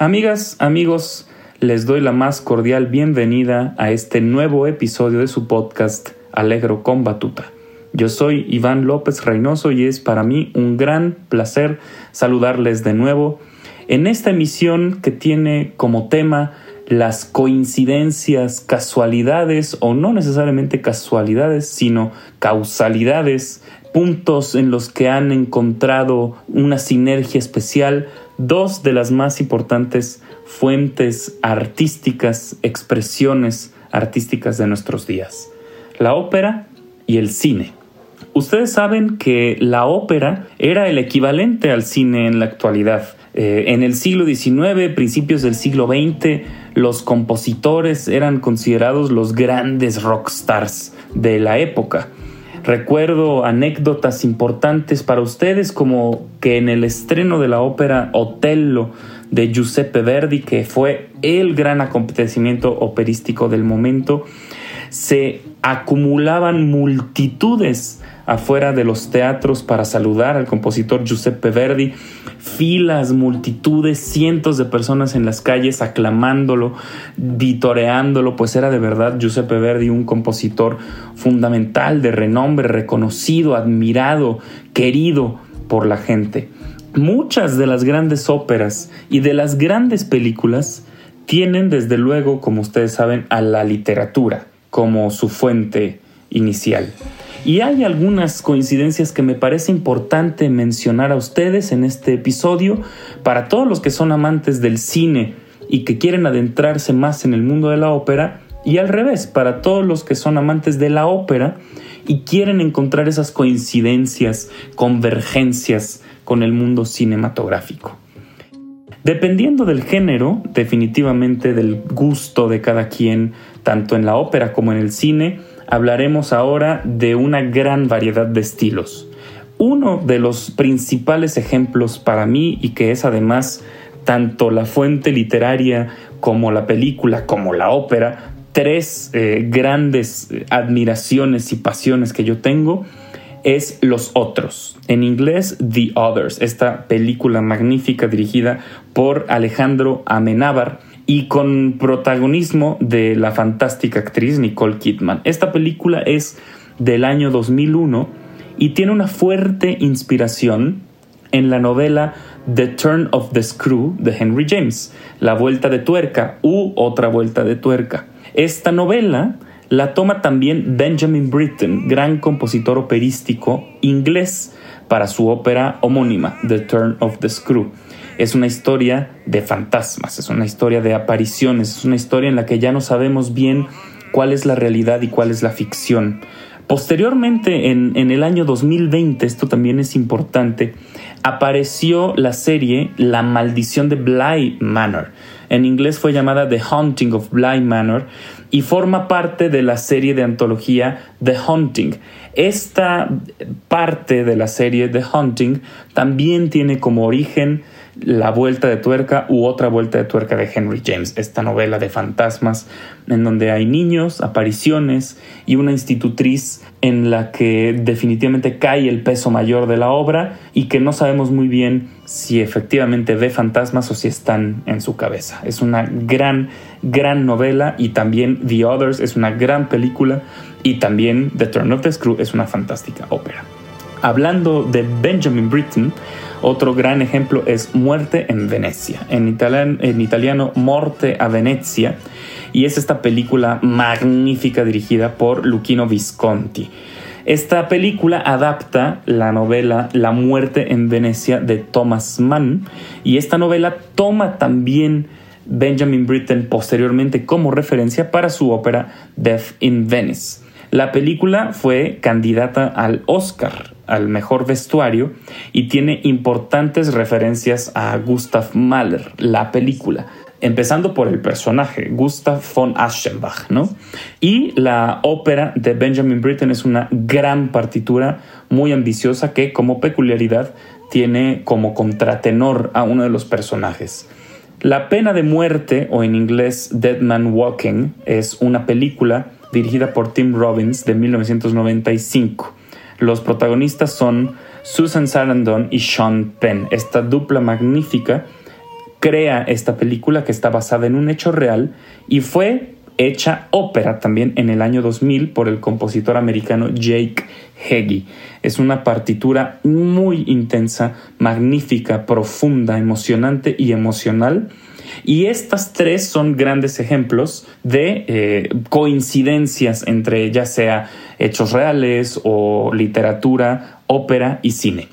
Amigas, amigos, les doy la más cordial bienvenida a este nuevo episodio de su podcast Alegro con Batuta. Yo soy Iván López Reynoso y es para mí un gran placer saludarles de nuevo en esta emisión que tiene como tema las coincidencias, casualidades o no necesariamente casualidades, sino causalidades, puntos en los que han encontrado una sinergia especial dos de las más importantes fuentes artísticas, expresiones artísticas de nuestros días, la ópera y el cine. Ustedes saben que la ópera era el equivalente al cine en la actualidad. Eh, en el siglo XIX, principios del siglo XX, los compositores eran considerados los grandes rockstars de la época. Recuerdo anécdotas importantes para ustedes como que en el estreno de la ópera Otello de Giuseppe Verdi, que fue el gran acontecimiento operístico del momento, se acumulaban multitudes afuera de los teatros para saludar al compositor Giuseppe Verdi, filas, multitudes, cientos de personas en las calles aclamándolo, vitoreándolo, pues era de verdad Giuseppe Verdi un compositor fundamental, de renombre, reconocido, admirado, querido por la gente. Muchas de las grandes óperas y de las grandes películas tienen desde luego, como ustedes saben, a la literatura como su fuente inicial. Y hay algunas coincidencias que me parece importante mencionar a ustedes en este episodio para todos los que son amantes del cine y que quieren adentrarse más en el mundo de la ópera y al revés, para todos los que son amantes de la ópera y quieren encontrar esas coincidencias, convergencias con el mundo cinematográfico. Dependiendo del género, definitivamente del gusto de cada quien, tanto en la ópera como en el cine, hablaremos ahora de una gran variedad de estilos. Uno de los principales ejemplos para mí y que es además tanto la fuente literaria como la película como la ópera, tres eh, grandes eh, admiraciones y pasiones que yo tengo, es Los Otros, en inglés The Others, esta película magnífica dirigida por Alejandro Amenábar y con protagonismo de la fantástica actriz Nicole Kidman. Esta película es del año 2001 y tiene una fuerte inspiración en la novela The Turn of the Screw de Henry James, La Vuelta de Tuerca u Otra Vuelta de Tuerca. Esta novela la toma también Benjamin Britten, gran compositor operístico inglés, para su ópera homónima, The Turn of the Screw es una historia de fantasmas, es una historia de apariciones, es una historia en la que ya no sabemos bien cuál es la realidad y cuál es la ficción. Posteriormente, en, el año 2020, esto también es importante, apareció la serie La maldición de Bly Manor. En inglés fue llamada The Haunting of Bly Manor y forma parte de la serie de antología The Haunting. Esta parte de la serie The Haunting también tiene como origen la vuelta de tuerca u otra vuelta de tuerca de Henry James, esta novela de fantasmas en donde hay niños, apariciones y una institutriz en la que definitivamente cae el peso mayor de la obra y que no sabemos muy bien si efectivamente ve fantasmas o si están en su cabeza. Es una gran, gran novela y también The Others es una gran película y también The Turn of the Screw es una fantástica ópera. Hablando de Benjamin Britten, otro gran ejemplo es Muerte en Venecia, en italiano, Morte a Venezia, y es esta película magnífica dirigida por Luchino Visconti. Esta película adapta la novela La muerte en Venecia de Thomas Mann y esta novela toma también Benjamin Britten posteriormente como referencia para su ópera Death in Venice. La película fue candidata al Oscar, al mejor vestuario, y tiene importantes referencias a Gustav Mahler, la película empezando por el personaje, Gustav von Aschenbach, ¿no? Y la ópera de Benjamin Britten es una gran partitura muy ambiciosa que como peculiaridad tiene como contratenor a uno de los personajes. La pena de muerte, o en inglés Dead Man Walking, es una película dirigida por Tim Robbins de 1995. Los protagonistas son Susan Sarandon y Sean Penn, esta dupla magnífica crea esta película que está basada en un hecho real y fue hecha ópera también en el año 2000 por el compositor americano Jake Heggie. Es una partitura muy intensa, magnífica, profunda, emocionante y emocional. Y estas tres son grandes ejemplos de eh, coincidencias entre ya sea hechos reales o literatura, ópera y cine.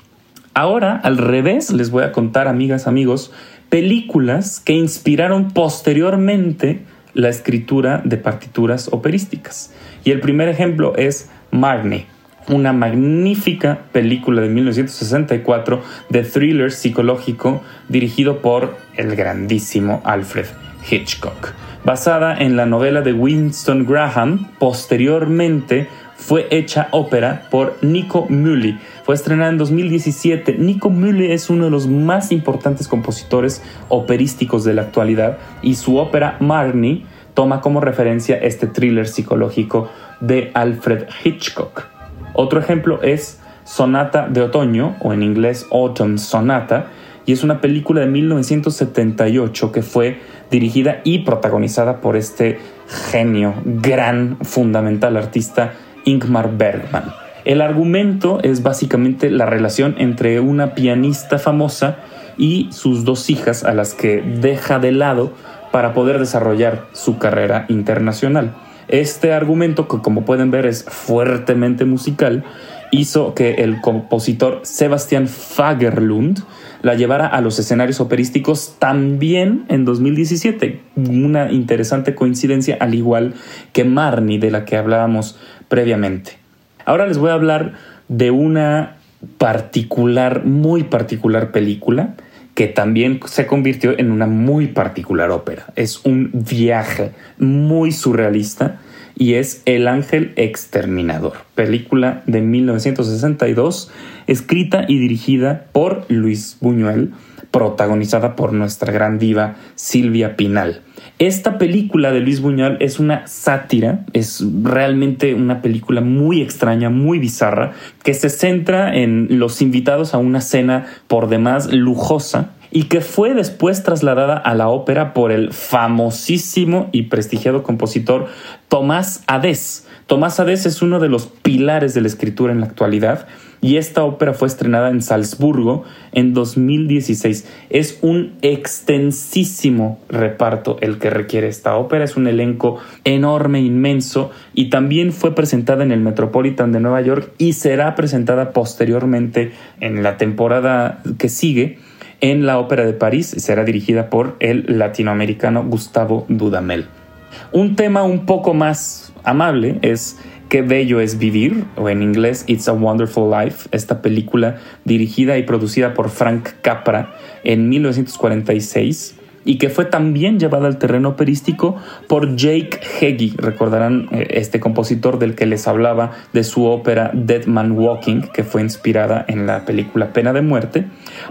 Ahora, al revés, les voy a contar, amigas, amigos, películas que inspiraron posteriormente la escritura de partituras operísticas. Y el primer ejemplo es Marnie, una magnífica película de 1964 de thriller psicológico dirigido por el grandísimo Alfred Hitchcock. Basada en la novela de Winston Graham, posteriormente fue hecha ópera por Nico Muhly. Fue estrenada en 2017. Nico Muhly es uno de los más importantes compositores operísticos de la actualidad y su ópera Marnie toma como referencia este thriller psicológico de Alfred Hitchcock. Otro ejemplo es Sonata de Otoño, o en inglés Autumn Sonata, y es una película de 1978 que fue dirigida y protagonizada por este genio, gran, fundamental artista Ingmar Bergman. El argumento es básicamente la relación entre una pianista famosa y sus dos hijas a las que deja de lado para poder desarrollar su carrera internacional. Este argumento, que como pueden ver es fuertemente musical, hizo que el compositor Sebastian Fagerlund la llevara a los escenarios operísticos también en 2017. Una interesante coincidencia, al igual que Marnie, de la que hablábamos previamente. Ahora les voy a hablar de una particular, muy particular película que también se convirtió en una muy particular ópera. Es un viaje muy surrealista y es El Ángel Exterminador, película de 1962, escrita y dirigida por Luis Buñuel, protagonizada por nuestra gran diva Silvia Pinal. Esta película de Luis Buñuel es una sátira, es realmente una película muy extraña, muy bizarra, que se centra en los invitados a una cena por demás lujosa y que fue después trasladada a la ópera por el famosísimo y prestigiado compositor Tomás Adés. Tomás Adés es uno de los pilares de la escritura en la actualidad y esta ópera fue estrenada en Salzburgo en 2016. Es un extensísimo reparto el que requiere esta ópera, es un elenco enorme, inmenso y también fue presentada en el Metropolitan de Nueva York y será presentada posteriormente en la temporada que sigue en la Ópera de París. Será dirigida por el latinoamericano Gustavo Dudamel. Un tema un poco más amable es Qué bello es vivir, o en inglés It's a Wonderful Life, esta película dirigida y producida por Frank Capra en 1946 y que fue también llevada al terreno operístico por Jake Heggie. Recordarán eh, este compositor del que les hablaba de su ópera Dead Man Walking, que fue inspirada en la película Pena de Muerte.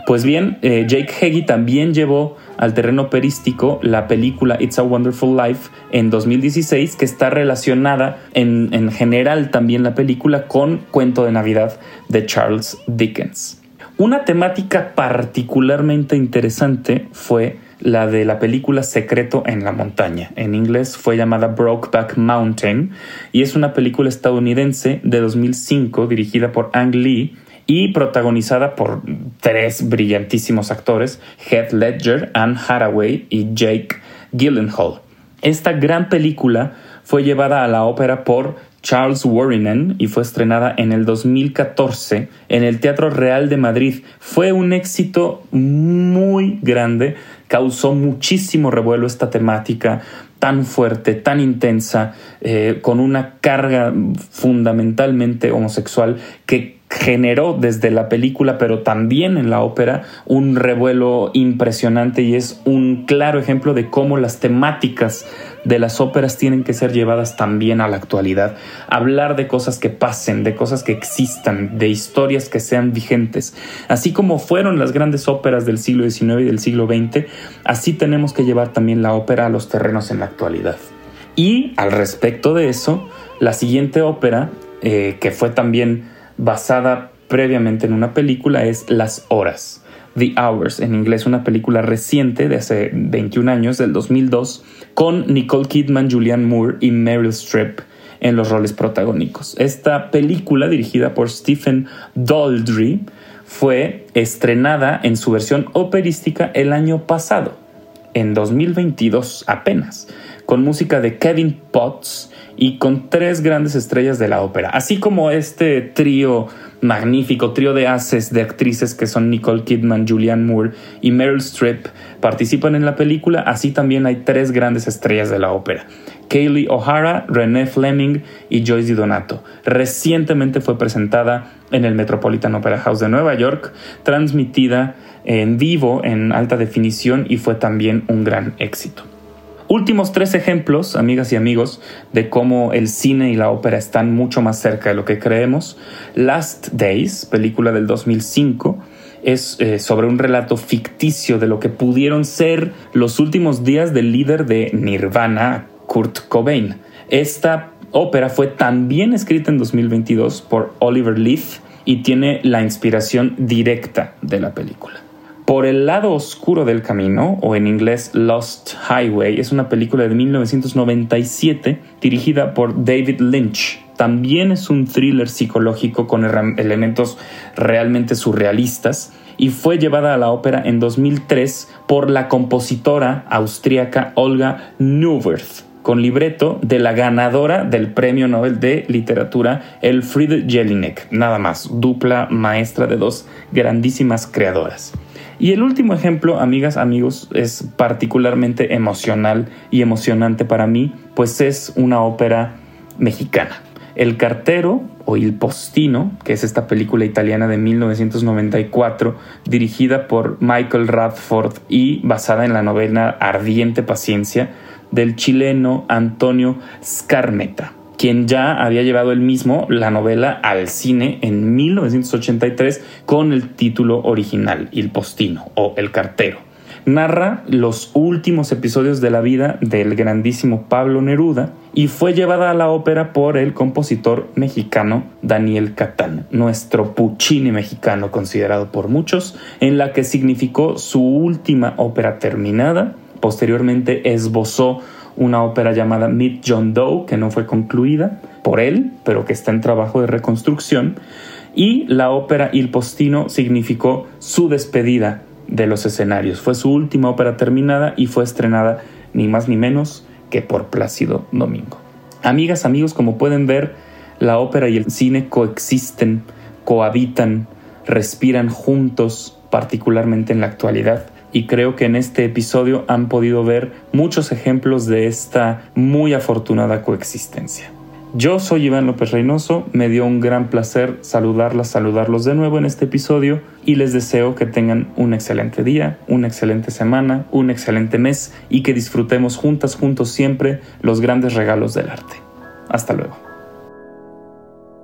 Pues bien, eh, Jake Heggie también llevó al terreno operístico la película It's a Wonderful Life en 2016, que está relacionada en, en general también la película con Cuento de Navidad de Charles Dickens. Una temática particularmente interesante fue la de la película Secreto en la Montaña. En inglés fue llamada Brokeback Mountain y es una película estadounidense de 2005 dirigida por Ang Lee y protagonizada por tres brillantísimos actores, Heath Ledger, Anne Hathaway y Jake Gyllenhaal. Esta gran película fue llevada a la ópera por Charles Warrinen y fue estrenada en el 2014 en el Teatro Real de Madrid. Fue un éxito muy grande, causó muchísimo revuelo esta temática tan fuerte, tan intensa, eh, con una carga fundamentalmente homosexual que generó desde la película, pero también en la ópera, un revuelo impresionante y es un claro ejemplo de cómo las temáticas de las óperas tienen que ser llevadas también a la actualidad. Hablar de cosas que pasen, de cosas que existan, de historias que sean vigentes. Así como fueron las grandes óperas del siglo XIX y del siglo XX, así tenemos que llevar también la ópera a los terrenos en la actualidad. Y al respecto de eso, la siguiente ópera, eh, que fue también basada previamente en una película, es Las Horas. The Hours, en inglés, una película reciente de hace 21 años, del 2002, con Nicole Kidman, Julianne Moore y Meryl Streep en los roles protagónicos. Esta película, dirigida por Stephen Daldry, fue estrenada en su versión operística el año pasado, en 2022 apenas, con música de Kevin Potts y con tres grandes estrellas de la ópera, así como este trío magnífico, trío de haces de actrices que son Nicole Kidman, Julianne Moore y Meryl Streep participan en la película, así también hay tres grandes estrellas de la ópera. Kaylee O'Hara, Renee Fleming y Joyce Di Donato. Recientemente fue presentada en el Metropolitan Opera House de Nueva York, transmitida en vivo en alta definición y fue también un gran éxito. Últimos tres ejemplos, amigas y amigos, de cómo el cine y la ópera están mucho más cerca de lo que creemos. Last Days, película del 2005, es eh, sobre un relato ficticio de lo que pudieron ser los últimos días del líder de Nirvana, Kurt Cobain. Esta ópera fue también escrita en 2022 por Oliver Leith y tiene la inspiración directa de la película. Por el lado oscuro del camino, o en inglés Lost Highway, es una película de 1997 dirigida por David Lynch. También es un thriller psicológico con elementos realmente surrealistas y fue llevada a la ópera en 2003 por la compositora austríaca Olga Neuwirth con libreto de la ganadora del Premio Nobel de Literatura, Elfriede Jelinek, nada más, dupla maestra de dos grandísimas creadoras. Y el último ejemplo, amigas, amigos, es particularmente emocional y emocionante para mí, pues es una ópera mexicana. El cartero o Il Postino, que es esta película italiana de 1994, dirigida por Michael Radford y basada en la novela Ardiente Paciencia del chileno Antonio Scarmeta quien ya había llevado él mismo la novela al cine en 1983 con el título original, Il Postino o El Cartero. Narra los últimos episodios de la vida del grandísimo Pablo Neruda y fue llevada a la ópera por el compositor mexicano Daniel Catán, nuestro Puccini mexicano considerado por muchos, en la que significó su última ópera terminada. Posteriormente esbozó una ópera llamada Meet John Doe, que no fue concluida por él, pero que está en trabajo de reconstrucción, y la ópera Il Postino significó su despedida de los escenarios. Fue su última ópera terminada y fue estrenada ni más ni menos que por Plácido Domingo. Amigas, amigos, como pueden ver, la ópera y el cine coexisten, cohabitan, respiran juntos, particularmente en la actualidad y creo que en este episodio han podido ver muchos ejemplos de esta muy afortunada coexistencia. Yo soy Iván López Reynoso, me dio un gran placer saludarlas, saludarlos de nuevo en este episodio y les deseo que tengan un excelente día, una excelente semana, un excelente mes y que disfrutemos juntas, juntos siempre los grandes regalos del arte. Hasta luego.